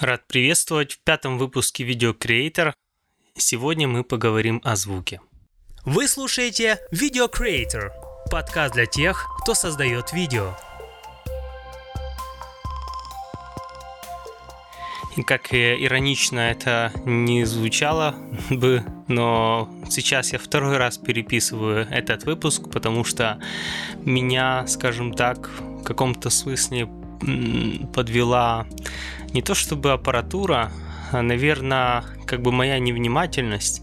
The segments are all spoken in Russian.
Рад приветствовать в пятом выпуске Видео Creator. Сегодня мы поговорим о звуке. Вы слушаете Video Creator, подкаст для тех, кто создает видео. И как иронично это не звучало бы, но сейчас я второй раз переписываю этот выпуск, потому что меня, скажем так, в каком-то смысле подвела не то чтобы аппаратура, а, наверное, как бы моя невнимательность.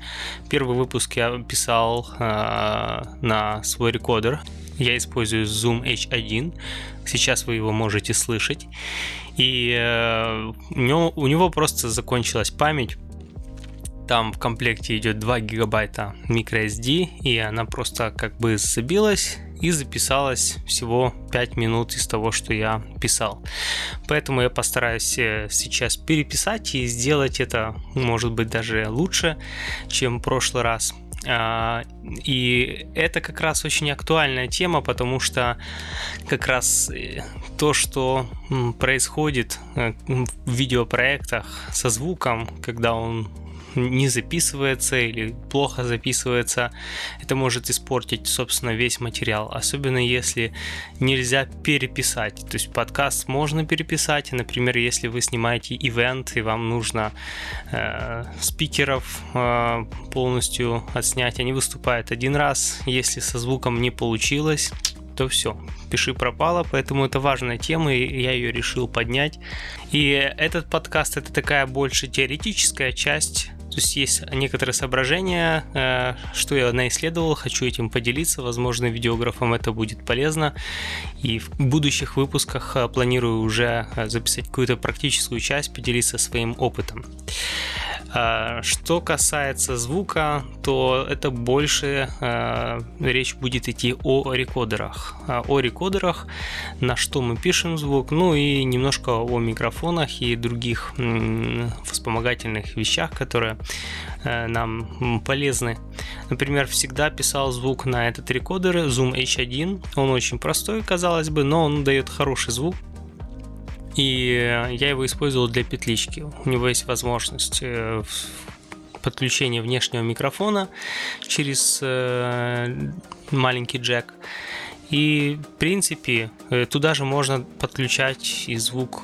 Первый выпуск я писал э, на свой рекордер. Я использую Zoom H1. Сейчас вы его можете слышать. И э, у, него, у него просто закончилась память. Там в комплекте идет 2 гигабайта microSD, и она просто как бы забилась и записалось всего 5 минут из того, что я писал. Поэтому я постараюсь э, сейчас переписать и сделать это, может быть, даже лучше, чем в прошлый раз. А, и это как раз очень актуальная тема, потому что как раз э, то, что происходит э, в видеопроектах со звуком, когда он не записывается или плохо записывается, это может испортить, собственно, весь материал. Особенно если нельзя переписать. То есть подкаст можно переписать. Например, если вы снимаете ивент и вам нужно э, спикеров э, полностью отснять, они выступают один раз. Если со звуком не получилось, то все, пиши пропало, поэтому это важная тема, и я ее решил поднять. И этот подкаст это такая больше теоретическая часть то есть есть некоторые соображения, э, что я наисследовал, хочу этим поделиться. Возможно, видеографам это будет полезно. И в будущих выпусках э, планирую уже э, записать какую-то практическую часть, поделиться своим опытом. Что касается звука, то это больше речь будет идти о рекодерах. О рекодерах, на что мы пишем звук, ну и немножко о микрофонах и других вспомогательных вещах, которые Э, нам полезны. Например, всегда писал звук на этот рекодер Zoom H1. Он очень простой, казалось бы, но он дает хороший звук. И я его использовал для петлички. У него есть возможность э, подключения внешнего микрофона через э, маленький джек. И, в принципе, туда же можно подключать и звук,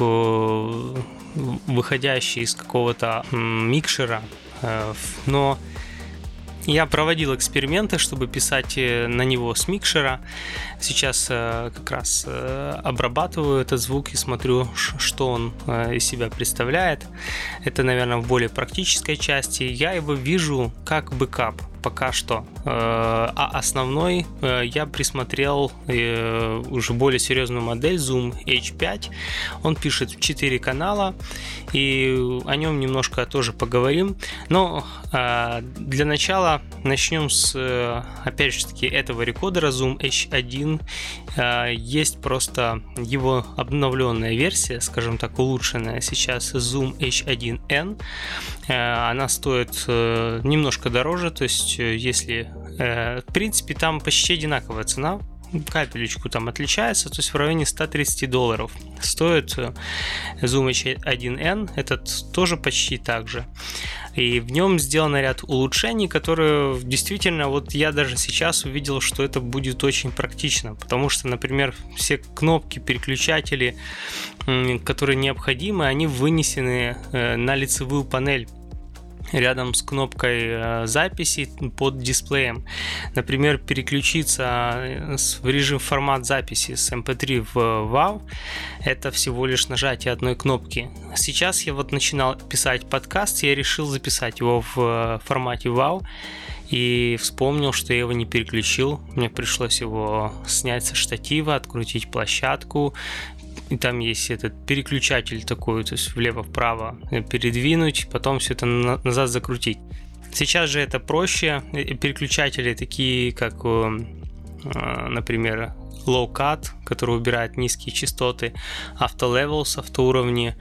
выходящий из какого-то микшера, Э, но я проводил эксперименты, чтобы писать э, на него с микшера. Сейчас э, как раз обрабатываю этот звук и смотрю, что он из себя представляет. Это, наверное, в более практической части. Я его вижу как бэкап пока что. А основной я присмотрел уже более серьезную модель Zoom H5. Он пишет 4 канала, и о нем немножко тоже поговорим. Но для начала начнем с, опять же таки, этого рекодера Zoom H1. Есть просто его обновленная версия, скажем так, улучшенная сейчас Zoom H1N. Она стоит немножко дороже, то есть если Э, в принципе, там почти одинаковая цена капелечку там отличается, то есть в районе 130 долларов. Стоит э, Zoom H1N, этот тоже почти так же. И в нем сделан ряд улучшений, которые действительно, вот я даже сейчас увидел, что это будет очень практично, потому что, например, все кнопки, переключатели, которые необходимы, они вынесены э, на лицевую панель рядом с кнопкой э, записи под дисплеем. Например, переключиться э, в режим формат записи с MP3 эм в WAV это всего лишь нажатие одной кнопки. Сейчас я вот начинал писать подкаст, я решил записать его в э, формате WAV и вспомнил, что я его не переключил. Мне пришлось его снять со штатива, открутить площадку, и там есть этот переключатель такой, то есть влево-вправо передвинуть, потом все это назад закрутить. Сейчас же это проще. Переключатели такие, как, э, например, Low Cut, который убирает низкие частоты, Auto Levels, автоуровни.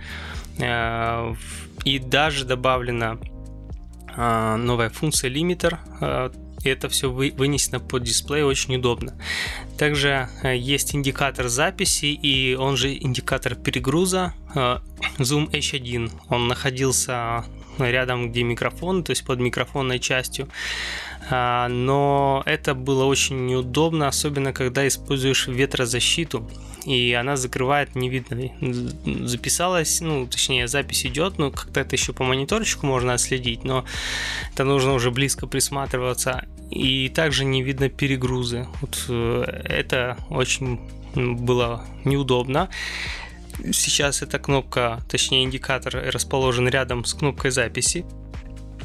Э, и даже добавлена э, новая функция лимитер, и это все вынесено под дисплей очень удобно. Также э, есть индикатор записи и он же индикатор перегруза э, Zoom H1. Он находился рядом, где микрофон, то есть под микрофонной частью. А, но это было очень неудобно, особенно когда используешь ветрозащиту, и она закрывает, не видно. Записалась, ну, точнее, запись идет, но как-то это еще по мониторчику можно отследить, но это нужно уже близко присматриваться. И также не видно перегрузы. Вот э, это очень было неудобно. Сейчас эта кнопка, точнее индикатор расположен рядом с кнопкой записи.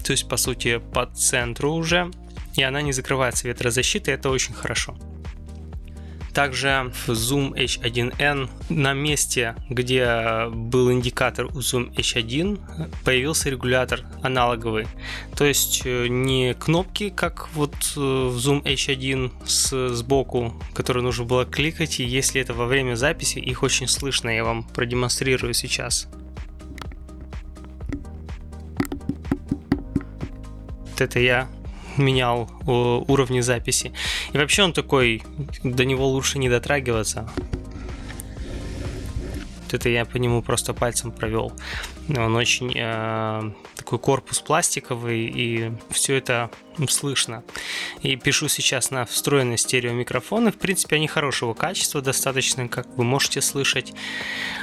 То есть, по сути, по центру уже и она не закрывается ветрозащитой, это очень хорошо. Также в Zoom H1N на месте, где был индикатор у Zoom H1, появился регулятор аналоговый. То есть э, не кнопки, как вот э, в Zoom H1 с, сбоку, которые нужно было кликать, и если это во время записи, их очень слышно, я вам продемонстрирую сейчас. Это я менял уровни записи. И вообще он такой, до него лучше не дотрагиваться. Это я по нему просто пальцем провел. Он очень э, такой корпус пластиковый, и все это слышно. И пишу сейчас на встроенные стереомикрофоны. В принципе, они хорошего качества, достаточно, как вы можете слышать.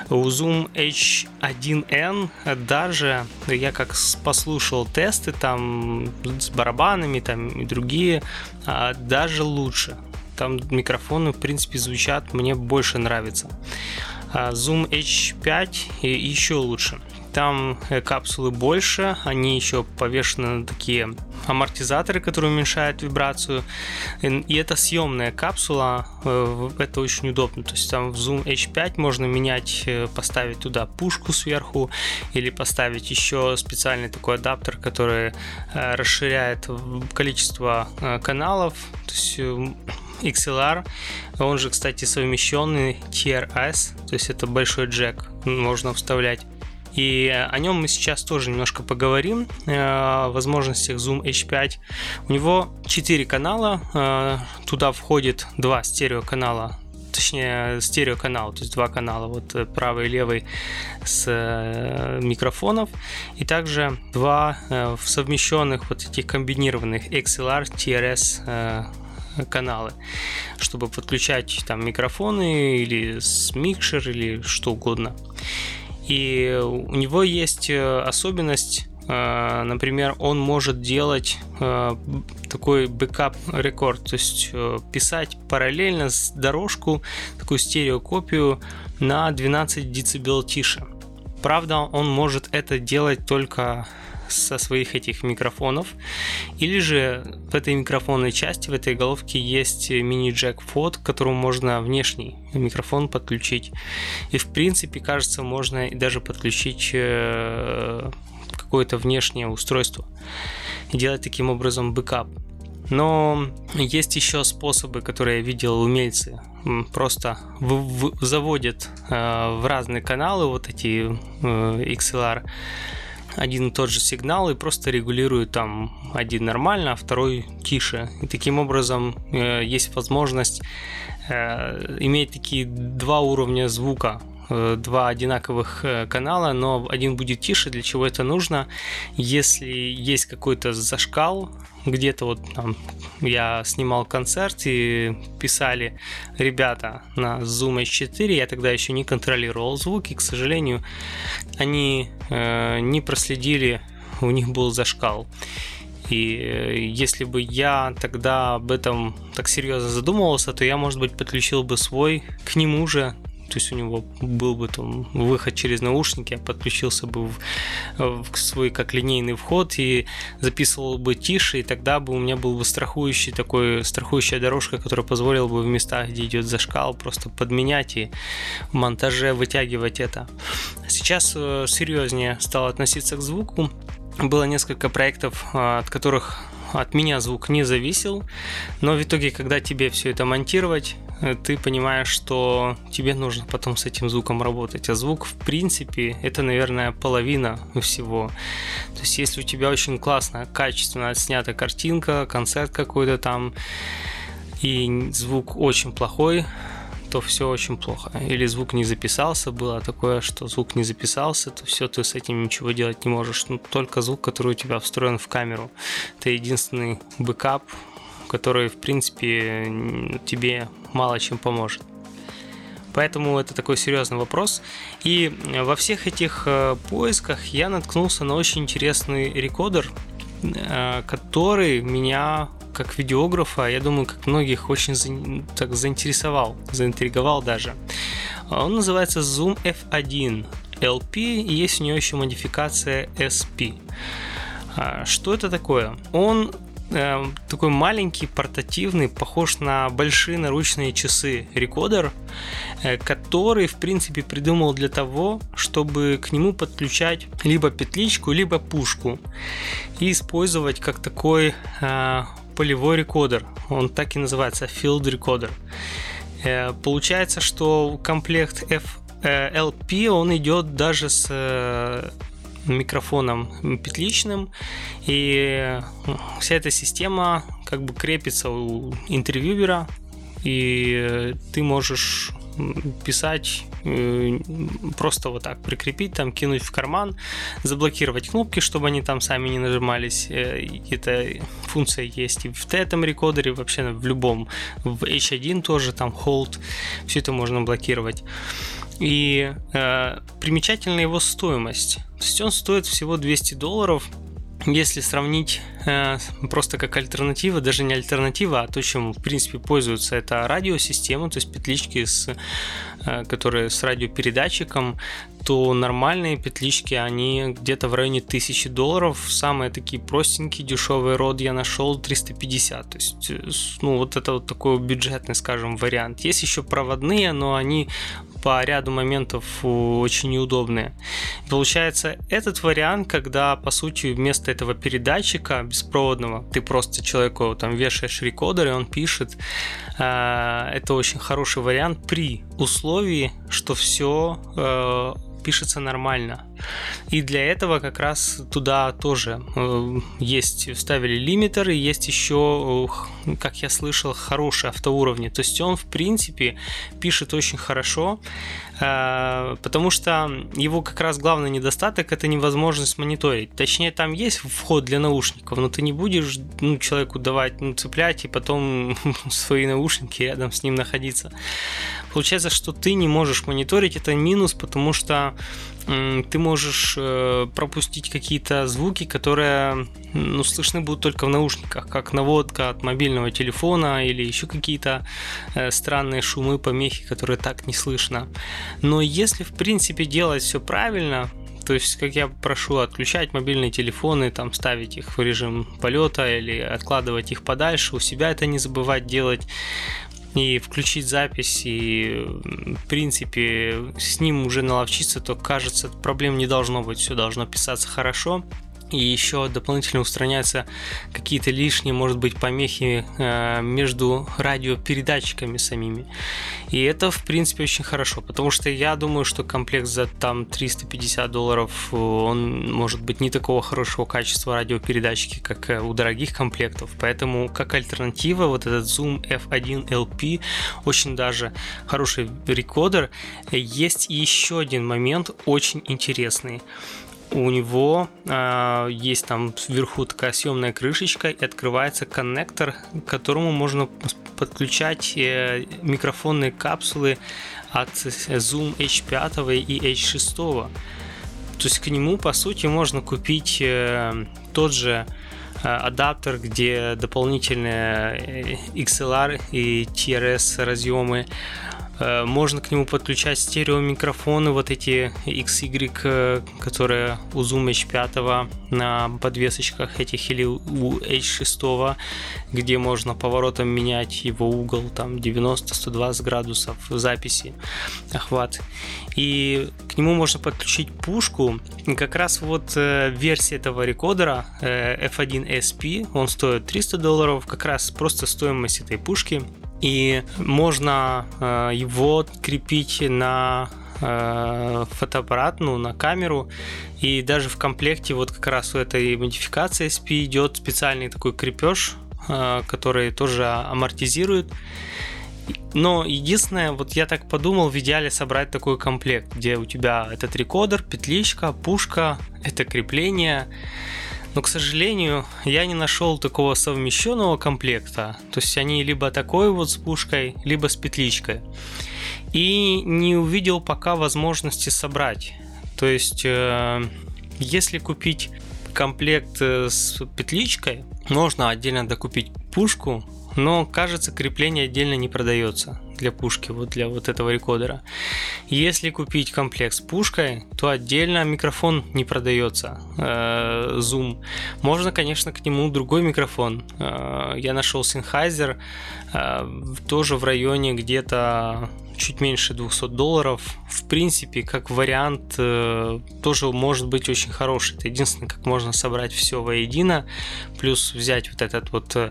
У Zoom H1N даже я как послушал тесты там с барабанами там и другие, а, даже лучше. Там микрофоны, в принципе, звучат, мне больше нравится. А Zoom H5 еще лучше. Там э, капсулы больше, они еще повешены на такие амортизаторы, которые уменьшают вибрацию. И это съемная капсула, э, это очень удобно. То есть там в Zoom H5 можно менять, э, поставить туда пушку сверху или поставить еще специальный такой адаптер, который расширяет количество каналов. То есть XLR, он же, кстати, совмещенный TRS, то есть это большой джек, можно вставлять. И о нем мы сейчас тоже немножко поговорим, э, о возможностях Zoom H5. У него 4 канала, э, туда входит два стереоканала точнее стереоканал, то есть два канала, вот э, правый и левый с микрофонов, и также два совмещенных вот этих комбинированных XLR TRS каналы, чтобы подключать там микрофоны или микшер или что угодно. И у него есть э, особенность, э, например, он может делать э, такой backup record, то есть писать параллельно с дорожку, такую стереокопию на 12 дБ тише. Правда, он может это делать только со своих этих микрофонов. Или же в этой микрофонной части, в этой головке есть мини-джек вход, к которому можно внешний микрофон подключить. И в принципе, кажется, можно даже подключить э, какое-то внешнее устройство и делать таким образом бэкап. Но есть еще способы, которые я видел умельцы. Просто в- в- заводят э, в разные каналы вот эти э, XLR один и тот же сигнал и просто регулируют там один нормально, а второй тише. И таким образом э, есть возможность э, иметь такие два уровня звука два одинаковых э, канала, но один будет тише. Для чего это нужно? Если есть какой-то зашкал, где-то вот там я снимал концерт и писали ребята на Zoom H4, я тогда еще не контролировал звук, и, к сожалению, они э, не проследили, у них был зашкал. И э, если бы я тогда об этом так серьезно задумывался, то я, может быть, подключил бы свой к нему же то есть у него был бы там выход через наушники, подключился бы в, в свой как линейный вход и записывал бы тише, и тогда бы у меня был бы страхующий такой, страхующая дорожка, которая позволила бы в местах, где идет зашкал, просто подменять и в монтаже вытягивать это. Сейчас э, серьезнее стал относиться к звуку. Было несколько проектов, э, от которых от меня звук не зависел, но в итоге, когда тебе все это монтировать, ты понимаешь, что тебе нужно потом с этим звуком работать. А звук, в принципе, это, наверное, половина всего. То есть, если у тебя очень классная, качественно снята картинка, концерт какой-то там, и звук очень плохой, то все очень плохо. Или звук не записался, было такое, что звук не записался, то все, ты с этим ничего делать не можешь. Ну, только звук, который у тебя встроен в камеру. Это единственный бэкап, который, в принципе, тебе мало чем поможет. Поэтому это такой серьезный вопрос. И во всех этих э, поисках я наткнулся на очень интересный рекодер, э, который меня как видеографа, я думаю, как многих очень так заинтересовал, заинтриговал даже. Он называется Zoom F1 LP, и есть у него еще модификация SP. А, что это такое? Он э, такой маленький, портативный, похож на большие наручные часы рекодер, э, который, в принципе, придумал для того, чтобы к нему подключать либо петличку, либо пушку и использовать как такой э, полевой рекодер. Он так и называется, Field Recorder. Э, получается, что комплект FLP, он идет даже с микрофоном петличным, и вся эта система как бы крепится у интервьюера, и ты можешь писать э, просто вот так прикрепить, там кинуть в карман, заблокировать кнопки, чтобы они там сами не нажимались. Э, эта функция есть и в этом рекодере, вообще в любом. В H1 тоже там hold, все это можно блокировать. И э, примечательна его стоимость. То есть он стоит всего 200 долларов, если сравнить э, просто как альтернатива, даже не альтернатива, а то, чем в принципе пользуются, это радиосистема, то есть петлички, с, э, которые с радиопередатчиком, то нормальные петлички, они где-то в районе 1000 долларов. Самые такие простенькие, дешевые род я нашел 350. То есть, э, ну, вот это вот такой бюджетный, скажем, вариант. Есть еще проводные, но они по ряду моментов очень неудобные. Получается, этот вариант, когда, по сути, вместо этого передатчика беспроводного, ты просто человеку там вешаешь рекодер, и он пишет, э, это очень хороший вариант при условии, что все э, пишется нормально. И для этого как раз туда тоже э, есть, вставили лимитер, и есть еще, как я слышал, хорошие автоуровни. То есть он, в принципе, пишет очень хорошо, э, потому что его как раз главный недостаток это невозможность мониторить. Точнее, там есть вход для наушников, но ты не будешь ну, человеку давать ну, цеплять и потом свои наушники рядом с ним находиться. Получается, что ты не можешь мониторить, это минус, потому что ты можешь э, пропустить какие-то звуки, которые ну, слышны будут только в наушниках, как наводка от мобильного телефона или еще какие-то э, странные шумы, помехи, которые так не слышно. Но если, в принципе, делать все правильно, то есть, как я прошу, отключать мобильные телефоны, там, ставить их в режим полета или откладывать их подальше, у себя это не забывать делать и включить запись, и в принципе с ним уже наловчиться, то кажется, проблем не должно быть, все должно писаться хорошо и еще дополнительно устраняются какие-то лишние, может быть, помехи э, между радиопередатчиками самими. И это, в принципе, очень хорошо, потому что я думаю, что комплект за там 350 долларов, он может быть не такого хорошего качества радиопередатчики, как э, у дорогих комплектов. Поэтому, как альтернатива, вот этот Zoom F1 LP очень даже хороший рекодер. Есть еще один момент очень интересный у него э, есть там вверху такая съемная крышечка и открывается коннектор, к которому можно подключать э, микрофонные капсулы от Zoom H5 и H6. То есть к нему, по сути, можно купить э, тот же э, адаптер, где дополнительные э, XLR и TRS разъемы, можно к нему подключать стереомикрофоны, вот эти XY, э, которые у Zoom H5 на подвесочках этих или у H6, где можно поворотом менять его угол там 90-120 градусов в записи, охват. И к нему можно подключить пушку. И как раз вот э, версия этого рекордера F1SP, он стоит 300 долларов, как раз просто стоимость этой пушки и можно э, его крепить на э, фотоаппарат, ну, на камеру. И даже в комплекте вот как раз у этой модификации SP идет специальный такой крепеж, э, который тоже амортизирует. Но единственное, вот я так подумал, в идеале собрать такой комплект, где у тебя этот рекодер, петличка, пушка, это крепление, но, к сожалению, я не нашел такого совмещенного комплекта. То есть они либо такой вот с пушкой, либо с петличкой. И не увидел пока возможности собрать. То есть, э, если купить комплект э, с петличкой, можно отдельно докупить пушку, но кажется крепление отдельно не продается для пушки, вот для вот этого рекодера. Если купить комплект с пушкой, то отдельно микрофон не продается, э, Zoom. Можно, конечно, к нему другой микрофон. Э, я нашел Sennheiser, э, тоже в районе где-то чуть меньше 200 долларов. В принципе, как вариант, э, тоже может быть очень хороший. Это единственное, как можно собрать все воедино, плюс взять вот этот вот э,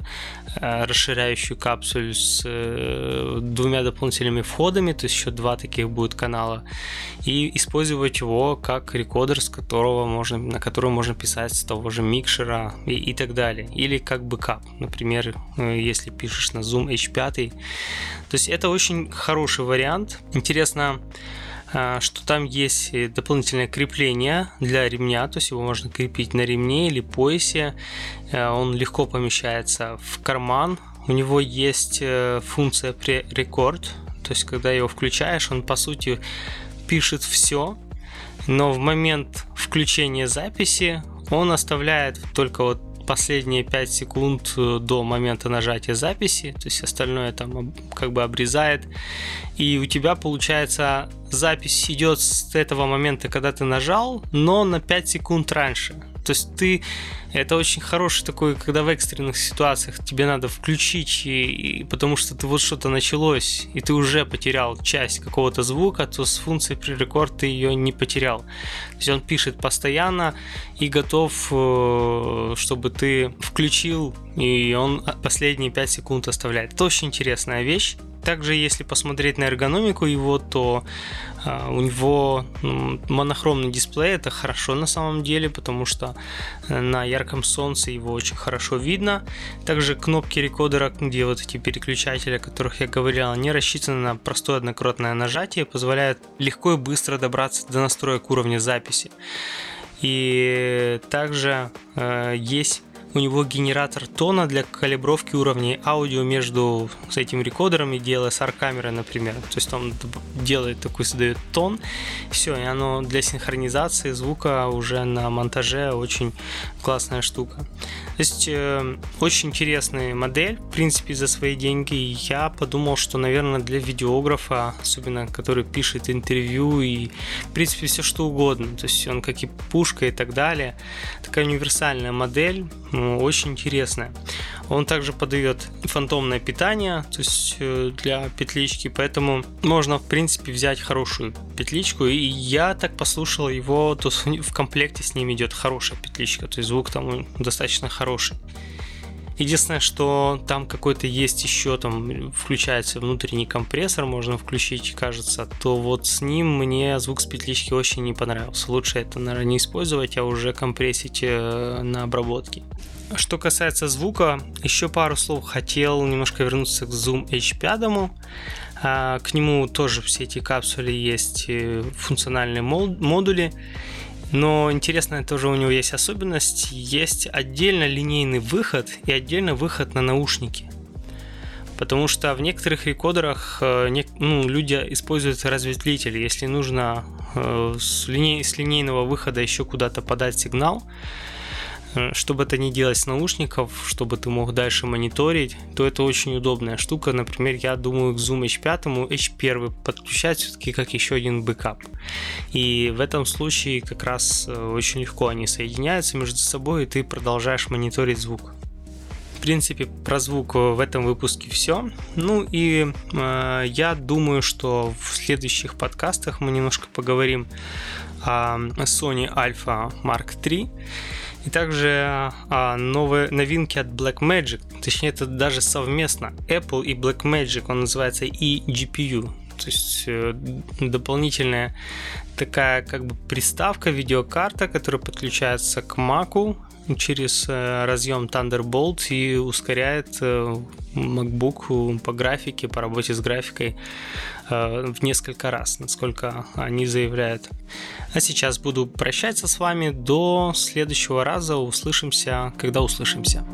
расширяющую капсулю с э, двумя дополнительными входами, то есть еще два таких будет канала, и использовать его как рекодер, с которого можно, на который можно писать с того же микшера и, и так далее. Или как бэкап, например, если пишешь на Zoom H5. То есть это очень хороший вариант. Интересно, а, что там есть дополнительное крепление для ремня, то есть его можно крепить на ремне или поясе. А, он легко помещается в карман. У него есть э, функция pre-record, то есть когда его включаешь, он по сути пишет все, но в момент включения записи он оставляет только вот последние 5 секунд э, до момента нажатия записи, то есть остальное там как бы обрезает, и у тебя получается запись идет с этого момента, когда ты нажал, но на 5 секунд раньше. То есть ты это очень хороший такой, когда в экстренных ситуациях тебе надо включить, и, и, потому что ты вот что-то началось, и ты уже потерял часть какого-то звука, то с функцией пререкорд ты ее не потерял. То есть он пишет постоянно и готов, э, чтобы ты включил, и он последние 5 секунд оставляет. Это очень интересная вещь. Также, если посмотреть на эргономику его, то э, у него ну, монохромный дисплей, это хорошо на самом деле, потому что э, на ярком солнце его очень хорошо видно. Также кнопки рекодера, где вот эти переключатели, о которых я говорил, они рассчитаны на простое однократное нажатие, позволяют легко и быстро добраться до настроек уровня записи. И также э, есть у него генератор тона для калибровки уровней аудио между с этим рекодером и DLSR камерой, например. То есть он делает такой, создает тон, все, и оно для синхронизации звука уже на монтаже очень классная штука. То есть э, очень интересная модель, в принципе, за свои деньги. Я подумал, что, наверное, для видеографа, особенно который пишет интервью и, в принципе, все что угодно. То есть он как и пушка и так далее. Такая универсальная модель, очень интересная. Он также подает фантомное питание, то есть э, для петлички, поэтому можно, в принципе, взять хорошую петличку. И я так послушал его, то в комплекте с ним идет хорошая петличка, то есть звук там достаточно хороший. Единственное, что там какой-то есть еще, там включается внутренний компрессор, можно включить, кажется, то вот с ним мне звук с петлички очень не понравился. Лучше это, наверное, не использовать, а уже компрессить э, на обработке. Что касается звука, еще пару слов хотел немножко вернуться к Zoom H5. А, к нему тоже все эти капсулы есть э, функциональные модули. Но интересная тоже у него есть особенность. Есть отдельно линейный выход и отдельно выход на наушники. Потому что в некоторых рекодерах э, ну, люди используют разветвитель. Если нужно э, с, линей, с линейного выхода еще куда-то подать сигнал, Э, чтобы это не делать с наушников, чтобы ты мог дальше мониторить, то это очень удобная штука. Например, я думаю, к Zoom H5 H1 подключать все-таки как еще один бэкап. И в этом случае как раз э, очень легко они соединяются между собой, и ты продолжаешь мониторить звук. В принципе, про звук в этом выпуске все. Ну и э, я думаю, что в следующих подкастах мы немножко поговорим о Sony Alpha Mark III и также а, новые новинки от Blackmagic, точнее это даже совместно. Apple и Blackmagic, он называется eGPU, то есть э, дополнительная такая как бы приставка, видеокарта, которая подключается к Mac через э, разъем Thunderbolt и ускоряет э, MacBook по графике, по работе с графикой в несколько раз, насколько они заявляют. А сейчас буду прощаться с вами до следующего раза. Услышимся, когда услышимся.